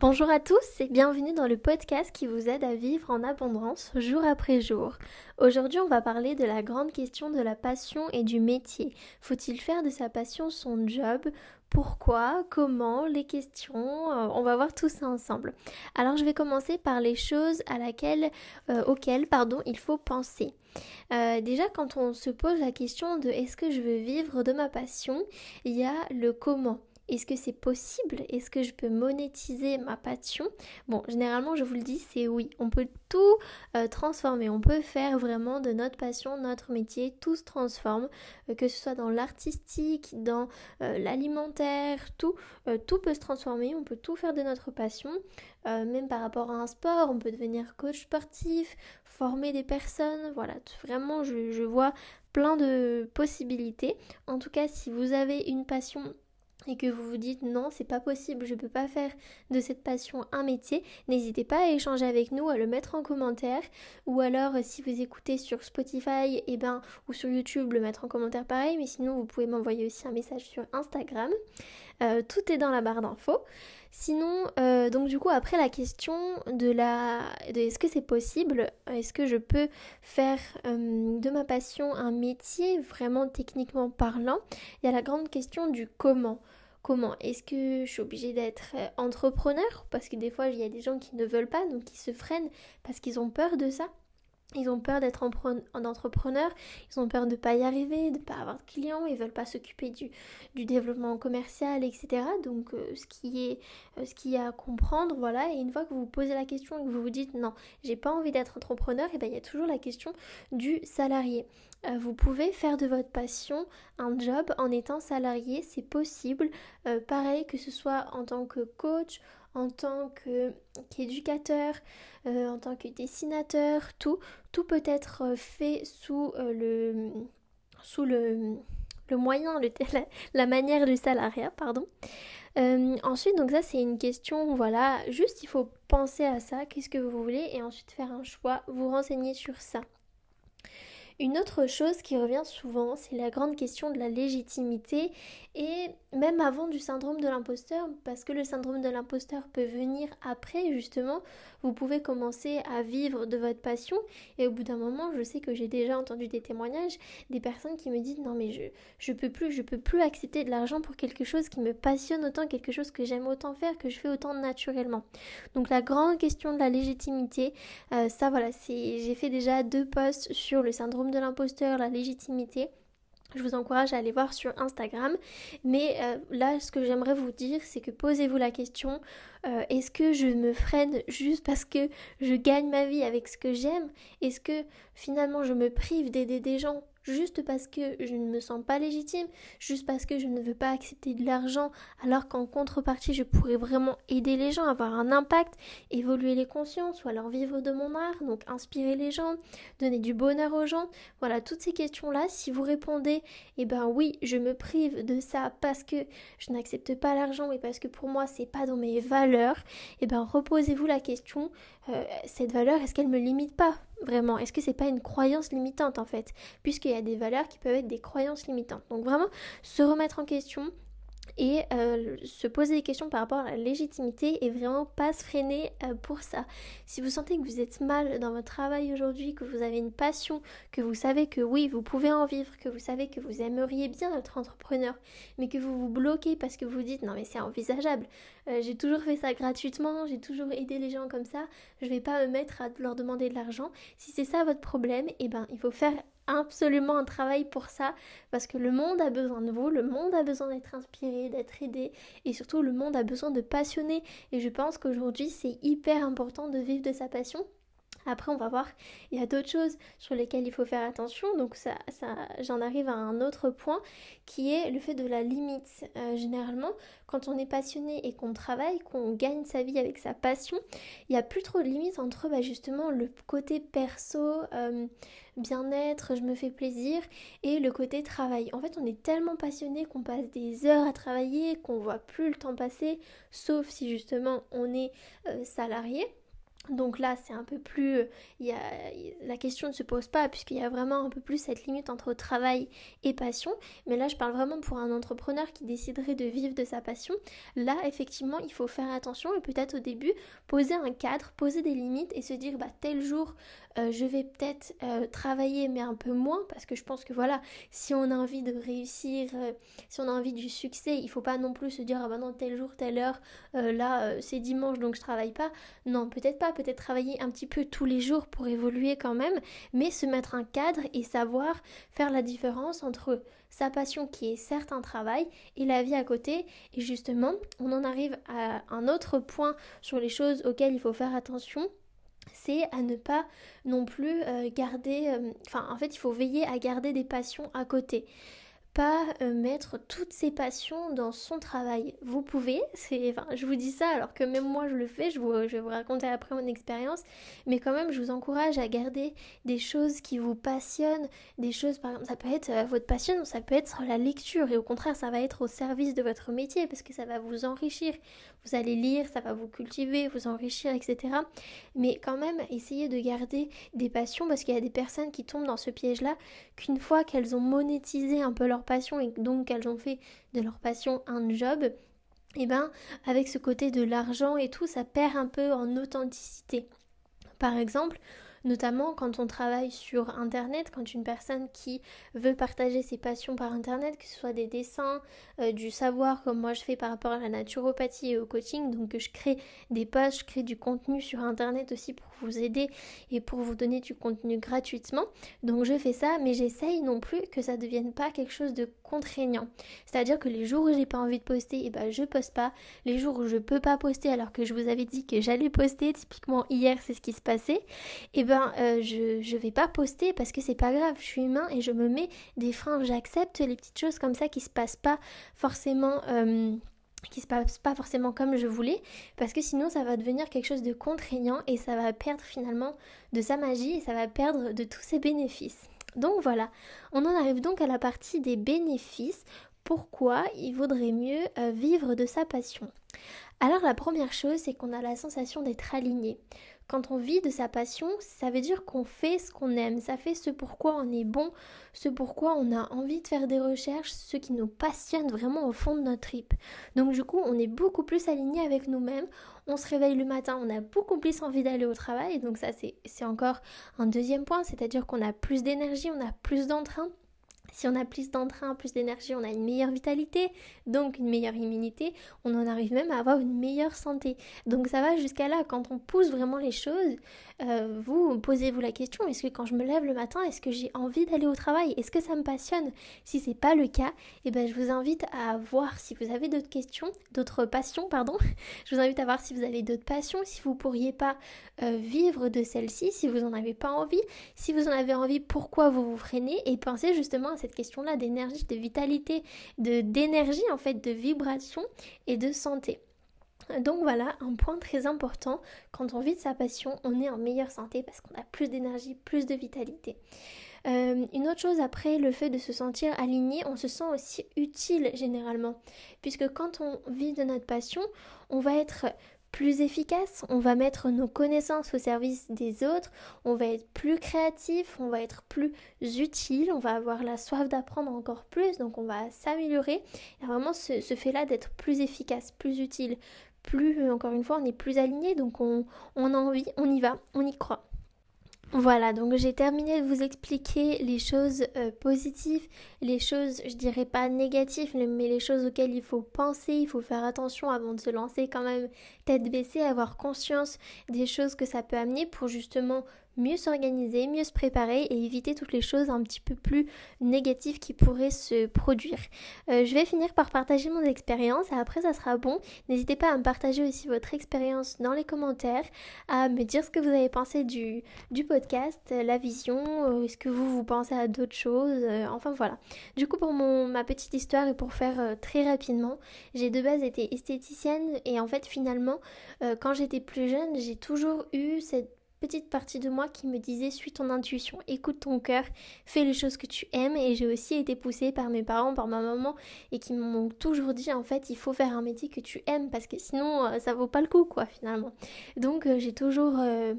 Bonjour à tous et bienvenue dans le podcast qui vous aide à vivre en abondance jour après jour. Aujourd'hui, on va parler de la grande question de la passion et du métier. Faut-il faire de sa passion son job? Pourquoi, comment, les questions, euh, on va voir tout ça ensemble. Alors je vais commencer par les choses euh, auxquelles il faut penser. Euh, déjà quand on se pose la question de est-ce que je veux vivre de ma passion, il y a le comment. Est-ce que c'est possible? Est-ce que je peux monétiser ma passion? Bon, généralement, je vous le dis, c'est oui. On peut tout euh, transformer. On peut faire vraiment de notre passion notre métier. Tout se transforme, euh, que ce soit dans l'artistique, dans euh, l'alimentaire, tout, tout peut se transformer. On peut tout faire de notre passion. même par rapport à un sport, on peut devenir coach sportif, former des personnes. Voilà, vraiment, je, je vois plein de possibilités. En tout cas, si vous avez une passion et que vous vous dites non, c'est pas possible, je peux pas faire de cette passion un métier, n'hésitez pas à échanger avec nous, à le mettre en commentaire ou alors euh, si vous écoutez sur Spotify et eh ben ou sur YouTube, le mettre en commentaire pareil, mais sinon vous pouvez m'envoyer aussi un message sur Instagram. Euh, tout est dans la barre d'infos. Sinon, euh, donc du coup, après la question de la, de est-ce que c'est possible, est-ce que je peux faire de ma passion un métier vraiment techniquement parlant, il y a la grande question du comment. Comment Est-ce que je suis obligée d'être entrepreneur? Parce que des fois, il y a des gens qui ne veulent pas, donc qui se freinent parce qu'ils ont peur de ça. Ils ont peur d'être en ils ont peur de ne pas y arriver, de ne pas avoir de clients, ils veulent pas s'occuper du, du, développement commercial, etc. Donc euh, ce qui est euh, ce qui a à comprendre, voilà. Et une fois que vous vous posez la question et que vous vous dites non, j'ai pas envie d'être entrepreneur, et bien il y a toujours la question du salarié. Euh, vous pouvez faire de votre passion un job en étant salarié, c'est possible. pareil que ce soit en tant que coach, en tant qu'éducateur, euh, en tant que dessinateur, tout, tout peut être euh, fait sous euh, le sous le, moyen, le, la, la, manière du salariat, pardon. ensuite, donc ça c'est une question, voilà, juste il faut penser à ça, qu'est-ce que vous voulez, et ensuite faire un choix, vous renseigner sur ça. Une autre chose qui revient souvent, c'est la grande question de la légitimité et même avant du syndrome de l'imposteur, parce que le syndrome de l'imposteur peut venir après justement, vous pouvez commencer à vivre de votre passion et au bout d'un moment, je sais que j'ai déjà entendu des témoignages, des personnes qui me disent non mais je je peux plus, je peux plus accepter de l'argent pour quelque chose qui me passionne autant, quelque chose que j'aime autant faire, que je fais autant naturellement. Donc la grande question de la légitimité, euh, ça voilà, c'est j'ai fait déjà deux posts sur le syndrome de l'imposteur, la légitimité. Je vous encourage à aller voir sur Instagram. Mais euh, là, ce que j'aimerais vous dire, c'est que posez-vous la question, euh, est-ce que je me freine juste parce que je gagne ma vie avec ce que j'aime? Est-ce que finalement je me prive d'aider des gens? Juste parce que je ne me sens pas légitime, juste parce que je ne veux pas accepter de l'argent, alors qu'en contrepartie je pourrais vraiment aider les gens, avoir un impact, évoluer les consciences, ou alors vivre de mon art, donc inspirer les gens, donner du bonheur aux gens. Voilà, toutes ces questions-là, si vous répondez, eh ben oui, je me prive de ça parce que je n'accepte pas l'argent et parce que pour moi c'est pas dans mes valeurs, eh ben reposez-vous la question, euh, cette valeur, est-ce qu'elle me limite pas? Vraiment Est-ce que c'est pas une croyance limitante en fait? Puisqu'il y a des valeurs qui peuvent être des croyances limitantes. Donc vraiment se remettre en question, et euh, se poser des questions par rapport à la légitimité et vraiment pas se freiner euh, pour ça. Si vous sentez que vous êtes mal dans votre travail aujourd'hui, que vous avez une passion, que vous savez que oui, vous pouvez en vivre, que vous savez que vous aimeriez bien être entrepreneur, mais que vous vous bloquez parce que vous dites non mais c'est envisageable, euh, j'ai toujours fait ça gratuitement, j'ai toujours aidé les gens comme ça, je vais pas me mettre à leur demander de l'argent. Si c'est ça votre problème, eh ben il faut faire absolument un travail pour ça parce que le monde a besoin de vous, le monde a besoin d'être inspiré, d'être aidé et surtout le monde a besoin de passionner et je pense qu'aujourd'hui c'est hyper important de vivre de sa passion après, on va voir, il y a d'autres choses sur lesquelles il faut faire attention. Donc, ça, j'en arrive à un autre point qui est le fait de la limite. Euh, généralement, quand on est passionné et qu'on travaille, qu'on gagne sa vie avec sa passion, il n'y a plus trop de limites entre bah, justement le côté perso, euh, bien-être, je me fais plaisir, et le côté travail. En fait, on est tellement passionné qu'on passe des heures à travailler, qu'on voit plus le temps passer, sauf si justement on est euh, salarié. Donc là, c'est un peu plus. La question ne se pose pas, puisqu'il y a vraiment un peu plus cette limite entre travail et passion. Mais là, je parle vraiment pour un entrepreneur qui déciderait de vivre de sa passion. Là, effectivement, il faut faire attention et peut-être au début, poser un cadre, poser des limites et se dire, bah, tel jour, euh, je vais peut-être euh, travailler, mais un peu moins, parce que je pense que voilà, si on a envie de réussir, euh, si on a envie du succès, il faut pas non plus se dire, ah bah non, tel jour, telle heure, là, c'est dimanche, donc je travaille pas. Non, peut-être pas peut-être travailler un petit peu tous les jours pour évoluer quand même, mais se mettre un cadre et savoir faire la différence entre sa passion qui est certes un travail et la vie à côté. Et justement, on en arrive à un autre point sur les choses auxquelles il faut faire attention c'est à ne pas non plus euh, garder, euh, enfin en fait il faut veiller à garder des passions à côté pas euh, mettre toutes ses passions dans son travail. Vous pouvez, c'est, enfin, je vous dis ça alors que même moi je le fais, je, vous, je vais vous raconter après mon expérience, mais quand même je vous encourage à garder des choses qui vous passionnent, des choses, par exemple, ça peut être euh, votre passion, ça peut être la lecture, et au contraire ça va être au service de votre métier parce que ça va vous enrichir. Vous allez lire, ça va vous cultiver, vous enrichir, etc. Mais quand même, essayez de garder des passions parce qu'il y a des personnes qui tombent dans ce piège-là qu'une fois qu'elles ont monétisé un peu leur passion et donc qu'elles ont fait de leur passion un job, et eh ben avec ce côté de l'argent et tout, ça perd un peu en authenticité. Par exemple, notamment quand on travaille sur Internet, quand une personne qui veut partager ses passions par Internet, que ce soit des dessins, euh, du savoir comme moi je fais par rapport à la naturopathie et au coaching, donc je crée des posts, je crée du contenu sur Internet aussi pour vous aider et pour vous donner du contenu gratuitement. Donc je fais ça, mais j'essaye non plus que ça ne devienne pas quelque chose de contraignant. C'est-à-dire que les jours où j'ai pas envie de poster, et eh ben je poste pas. Les jours où je peux pas poster alors que je vous avais dit que j'allais poster, typiquement hier c'est ce qui se passait, eh ben euh, je, je vais pas poster parce que c'est pas grave, je suis humain et je me mets des freins, j'accepte les petites choses comme ça qui se passent pas forcément. Euh, qui se passe pas forcément comme je voulais parce que sinon ça va devenir quelque chose de contraignant et ça va perdre finalement de sa magie et ça va perdre de tous ses bénéfices. Donc voilà, on en arrive donc à la partie des bénéfices. Pourquoi il vaudrait mieux euh, vivre de sa passion? Alors la première chose, c'est qu'on a la sensation d'être aligné. Quand on vit de sa passion, ça veut dire qu'on fait ce qu'on aime, ça fait ce pourquoi on est bon, ce pourquoi on a envie de faire des recherches, ce qui nous passionne vraiment au fond de notre trip. Donc du coup, on est beaucoup plus aligné avec nous-mêmes, on se réveille le matin, on a beaucoup plus envie d'aller au travail, donc ça c'est encore un deuxième point, c'est-à-dire qu'on a plus d'énergie, on a plus d'entrain. Si on a plus d'entrain, plus d'énergie, on a une meilleure vitalité, donc une meilleure immunité, on en arrive même à avoir une meilleure santé. Donc ça va jusqu'à là, quand on pousse vraiment les choses, euh, vous posez-vous la question, est-ce que quand je me lève le matin, est-ce que j'ai envie d'aller au travail? Est-ce que ça me passionne? Si c'est pas le cas, eh ben, je vous invite à voir si vous avez d'autres questions, d'autres passions, pardon. je vous invite à voir si vous avez d'autres passions, si vous pourriez pas euh, vivre de celle-ci, si vous en avez pas envie. Si vous en avez envie, pourquoi vous vous freinez? Et pensez justement à cette question-là d'énergie, de vitalité, de d'énergie en fait, de vibration et de santé. Donc voilà, un point très important, quand on vit de sa passion, on est en meilleure santé parce qu'on a plus d'énergie, plus de vitalité. Euh, une autre chose après le fait de se sentir aligné, on se sent aussi utile généralement. Puisque quand on vit de notre passion, on va être plus efficace, on va mettre nos connaissances au service des autres, on va être plus créatif, on va être plus utile, on va avoir la soif d'apprendre encore plus, donc on va s'améliorer. Il y a vraiment ce, fait-là d'être plus efficace, plus utile, plus, euh, encore une fois, on est plus aligné, donc on, on a envie, on y va, on y croit. Voilà, donc j'ai terminé de vous expliquer les choses euh, positives, les choses, je dirais pas négatives, mais les choses auxquelles il faut penser, il faut faire attention avant de se lancer quand même tête baissée, avoir conscience des choses que ça peut amener pour justement mieux s'organiser, mieux se préparer et éviter toutes les choses un petit peu plus négatives qui pourraient se produire. Euh, je vais finir par partager mon expérience et après ça sera bon. N'hésitez pas à me partager aussi votre expérience dans les commentaires, à me dire ce que vous avez pensé du, du podcast, la vision, euh, est-ce que vous vous pensez à d'autres choses, euh, enfin voilà. Du coup pour mon, ma petite histoire et pour faire très rapidement, j'ai de base été esthéticienne et en fait finalement quand j'étais plus jeune j'ai toujours eu cette petite partie de moi qui me disait suis ton intuition, écoute ton cœur, fais les choses que tu aimes et j'ai aussi été poussée par mes parents, par ma maman et qui m'ont toujours dit en fait il faut faire un métier que tu aimes parce que sinon euh, ça vaut pas le coup quoi finalement. Donc euh, j'ai toujours euh,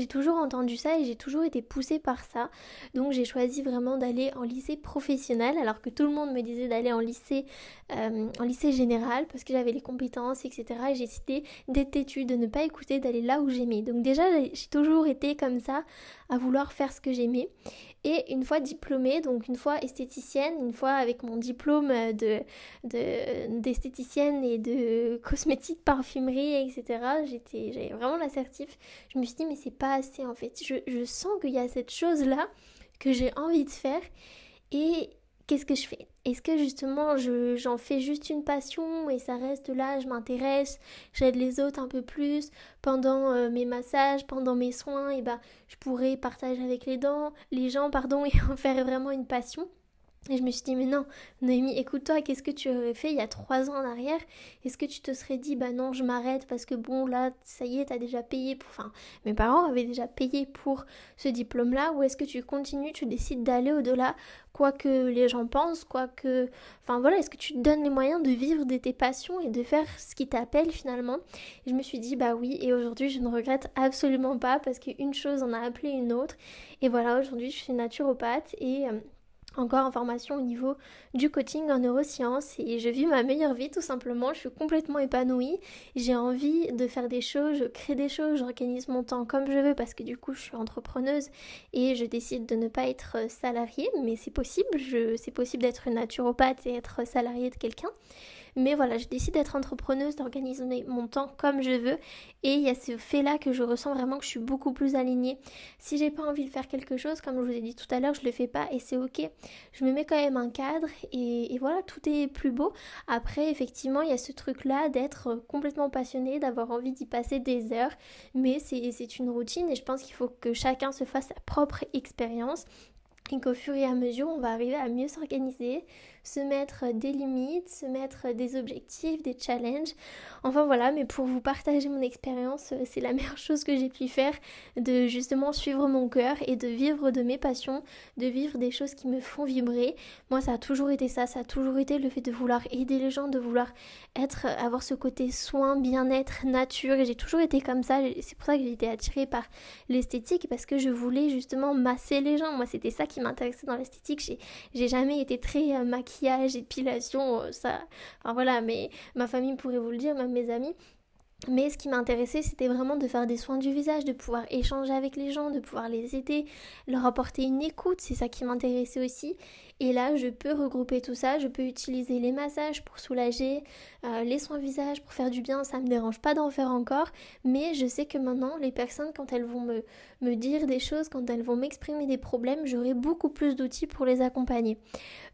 j'ai toujours entendu ça et j'ai toujours été poussée par ça. Donc j'ai choisi vraiment d'aller en lycée professionnel alors que tout le monde me disait d'aller en lycée euh, en lycée général parce que j'avais les compétences, etc. Et j'ai décidé d'être têtue, de ne pas écouter, d'aller là où j'aimais. Donc déjà j'ai toujours été comme ça à vouloir faire ce que j'aimais. Et une fois diplômée, donc une fois esthéticienne, une fois avec mon diplôme de, d'esthéticienne et de cosmétique, parfumerie, etc., j'étais, j'avais vraiment l'assertif. Je me suis dit, mais c'est pas assez en fait. Je, je sens qu'il y a cette chose-là que j'ai envie de faire. Et qu'est-ce que je fais? Est-ce que justement j'en fais juste une passion et ça reste là, je m'intéresse, j'aide les autres un peu plus pendant euh, mes massages, pendant mes soins, et ben je pourrais partager avec les dents, les gens pardon et en faire vraiment une passion? Et je me suis dit, mais non, Noémie, écoute-toi, qu'est-ce que tu aurais fait il y a trois ans en arrière? Est-ce que tu te serais dit, bah non, je m'arrête parce que bon, là, ça y est, t'as déjà payé pour. Enfin, mes parents avaient déjà payé pour ce diplôme-là, ou est-ce que tu continues, tu décides d'aller au-delà, quoi que les gens pensent, quoi que. Enfin voilà, est-ce que tu te donnes les moyens de vivre de tes passions et de faire ce qui t'appelle finalement? Et je me suis dit, bah oui, et aujourd'hui, je ne regrette absolument pas parce qu'une chose en a appelé une autre. Et voilà, aujourd'hui, je suis naturopathe et. Euh, encore en formation au niveau du coaching en neurosciences. Et je vis ma meilleure vie tout simplement, je suis complètement épanouie, j'ai envie de faire des choses, je crée des choses, j'organise mon temps comme je veux parce que du coup je suis entrepreneuse et je décide de ne pas être salariée. Mais c'est possible, c'est possible d'être naturopathe et être salariée de quelqu'un. Mais voilà, je décide d'être entrepreneuse, d'organiser mon temps comme je veux. Et il y a ce fait-là que je ressens vraiment que je suis beaucoup plus alignée. Si j'ai pas envie de faire quelque chose, comme je vous ai dit tout à l'heure, je le fais pas et c'est ok. Je me mets quand même un cadre et, voilà, tout est plus beau. Après, effectivement, il y a ce truc-là d'être complètement passionné, d'avoir envie d'y passer des heures. Mais c'est une routine et je pense qu'il faut que chacun se fasse sa propre expérience et qu'au fur et à mesure, on va arriver à mieux s'organiser, se mettre des limites, se mettre des objectifs, des challenges. Enfin voilà, mais pour vous partager mon expérience, euh, c'est la meilleure chose que j'ai pu faire de justement suivre mon cœur et de vivre de mes passions, de vivre des choses qui me font vibrer. Moi, ça a toujours été ça, ça a toujours été le fait de vouloir aider les gens, de vouloir être, avoir ce côté soin, bien-être, nature. J'ai toujours été comme ça. C'est pour ça que j'ai été attirée par l'esthétique parce que je voulais justement masser les gens. Moi, c'était ça qui m'intéressait dans l'esthétique. J'ai jamais été très euh, maquillée maquillage, épilation, euh, ça. Enfin voilà, mais ma famille pourrait vous le dire, même mes amis. Mais ce qui m'intéressait, c'était vraiment de faire des soins du visage, de pouvoir échanger avec les gens, de pouvoir les aider, leur apporter une écoute, c'est ça qui m'intéressait aussi. Et là, je peux regrouper tout ça, je peux utiliser les massages pour soulager, euh, les soins visage pour faire du bien, ça me dérange pas d'en faire encore, mais je sais que maintenant, les personnes, quand elles vont me, me dire des choses, quand elles vont m'exprimer des problèmes, j'aurai beaucoup plus d'outils pour les accompagner.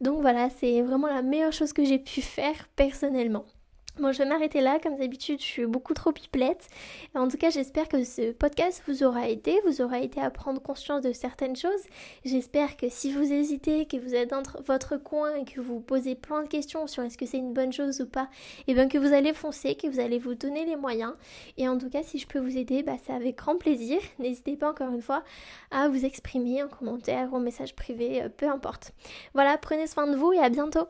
Donc voilà, c'est vraiment la meilleure chose que j'ai pu faire personnellement. Bon, je vais m'arrêter là, comme d'habitude, je suis beaucoup trop pipelette. En tout cas, j'espère que ce podcast vous aura aidé, vous aura aidé à prendre conscience de certaines choses. J'espère que si vous hésitez, que vous êtes dans votre coin et que vous posez plein de questions sur est-ce que c'est une bonne chose ou pas, et eh bien que vous allez foncer, que vous allez vous donner les moyens. Et en tout cas, si je peux vous aider, bah, c'est avec grand plaisir. N'hésitez pas encore une fois à vous exprimer en commentaire ou en message privé, euh, peu importe. Voilà, prenez soin de vous et à bientôt.